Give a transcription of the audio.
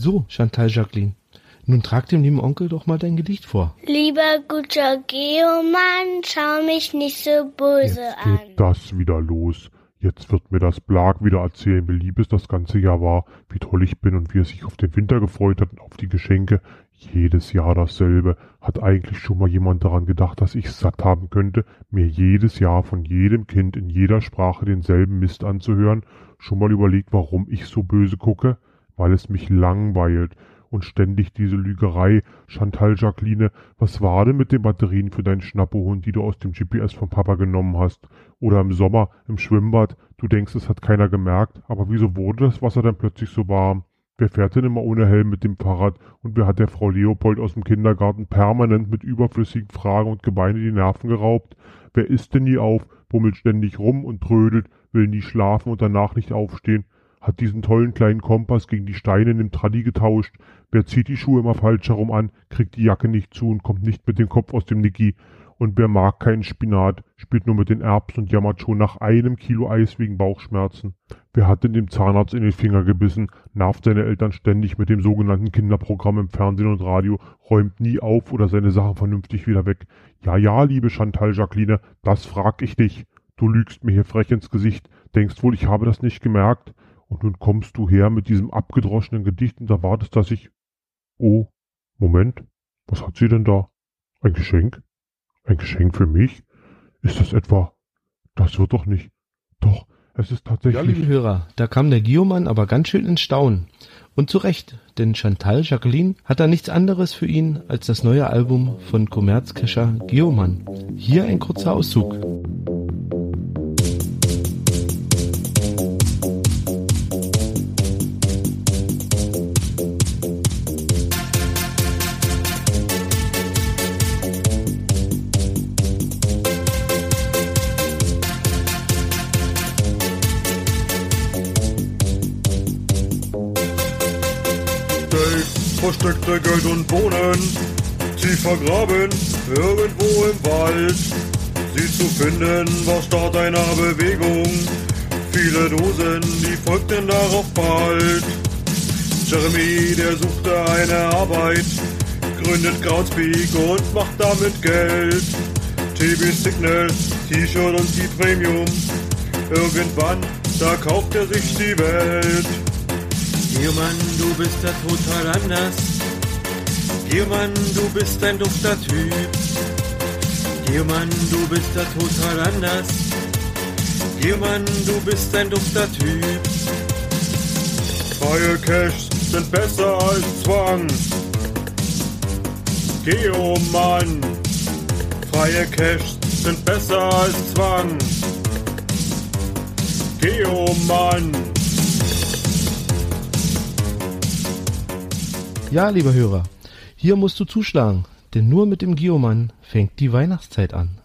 So, Chantal Jacqueline. Nun trag dem lieben Onkel doch mal dein Gedicht vor. Lieber guter Geomann, schau mich nicht so böse Jetzt an. geht das wieder los. Jetzt wird mir das Blag wieder erzählen, wie lieb es das ganze Jahr war, wie toll ich bin und wie er sich auf den Winter gefreut hat und auf die Geschenke. Jedes Jahr dasselbe. Hat eigentlich schon mal jemand daran gedacht, dass ich satt haben könnte, mir jedes Jahr von jedem Kind in jeder Sprache denselben Mist anzuhören? Schon mal überlegt, warum ich so böse gucke? Weil es mich langweilt und ständig diese Lügerei. Chantal Jacqueline, was war denn mit den Batterien für deinen Schnappohund, die du aus dem GPS vom Papa genommen hast? Oder im Sommer im Schwimmbad, du denkst, es hat keiner gemerkt, aber wieso wurde das Wasser dann plötzlich so warm? Wer fährt denn immer ohne Helm mit dem Fahrrad und wer hat der Frau Leopold aus dem Kindergarten permanent mit überflüssigen Fragen und Gebeine die Nerven geraubt? Wer isst denn nie auf, bummelt ständig rum und trödelt, will nie schlafen und danach nicht aufstehen? Hat diesen tollen kleinen Kompass gegen die Steine in dem Traddy getauscht? Wer zieht die Schuhe immer falsch herum an, kriegt die Jacke nicht zu und kommt nicht mit dem Kopf aus dem Niki? Und wer mag keinen Spinat, spielt nur mit den Erbsen und jammert schon nach einem Kilo Eis wegen Bauchschmerzen? Wer hat denn dem Zahnarzt in den Finger gebissen, nervt seine Eltern ständig mit dem sogenannten Kinderprogramm im Fernsehen und Radio, räumt nie auf oder seine Sachen vernünftig wieder weg? Ja, ja, liebe Chantal Jacqueline, das frag ich dich. Du lügst mir hier frech ins Gesicht, denkst wohl, ich habe das nicht gemerkt? Und nun kommst du her mit diesem abgedroschenen Gedicht und erwartest, dass ich... Oh, Moment, was hat sie denn da? Ein Geschenk? Ein Geschenk für mich? Ist das etwa... Das wird doch nicht... Doch, es ist Ja, tatsächlich... liebe Hörer, da kam der Guillaumann aber ganz schön ins Staunen. Und zu Recht, denn Chantal Jacqueline hat da nichts anderes für ihn als das neue Album von Kommerzkescher Guillaumann. Hier ein kurzer Auszug. Versteckte Geld und Bohnen, tief vergraben, irgendwo im Wald. Sie zu finden war Start einer Bewegung, viele Dosen, die folgten darauf bald. Jeremy, der suchte eine Arbeit, gründet Groundspeak und macht damit Geld. TB Signal, T-Shirt und die Premium. Irgendwann, da kauft er sich die Welt. Giermann, du bist da total anders. Giermann, du bist ein dufter Typ. Giermann, du bist da total anders. Giermann, du bist ein dufter Typ. Freie Cash sind besser als Zwang. Geo Mann. Freie Cash sind besser als Zwang. Geo Ja, lieber Hörer, hier musst du zuschlagen, denn nur mit dem Guillaumann fängt die Weihnachtszeit an.